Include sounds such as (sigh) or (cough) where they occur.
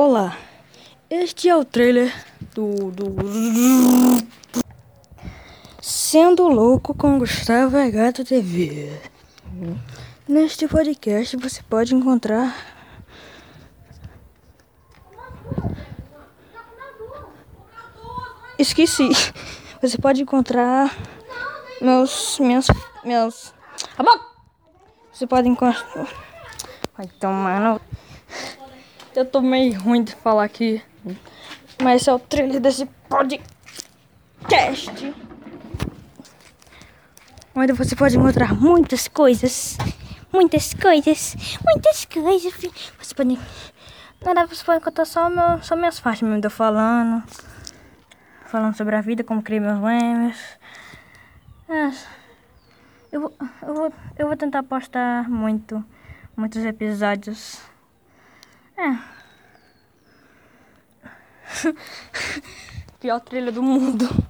Olá, este é o trailer do, do... Sendo Louco com Gustavo Gato TV. Neste podcast você pode encontrar Esqueci. Você pode encontrar meus meus meus a boca. Você pode encontrar Vai tomar eu tô meio ruim de falar aqui. Mas esse é o trailer desse podcast. Onde você pode encontrar muitas coisas. Muitas coisas. Muitas coisas. Você pode. Nada, você pode encontrar só, meu, só minhas faixas mesmo. Eu falando. Falando sobre a vida, como criei meus memes. É, eu, eu, eu vou tentar postar muito. Muitos episódios. É. (laughs) Pior trilha do mundo.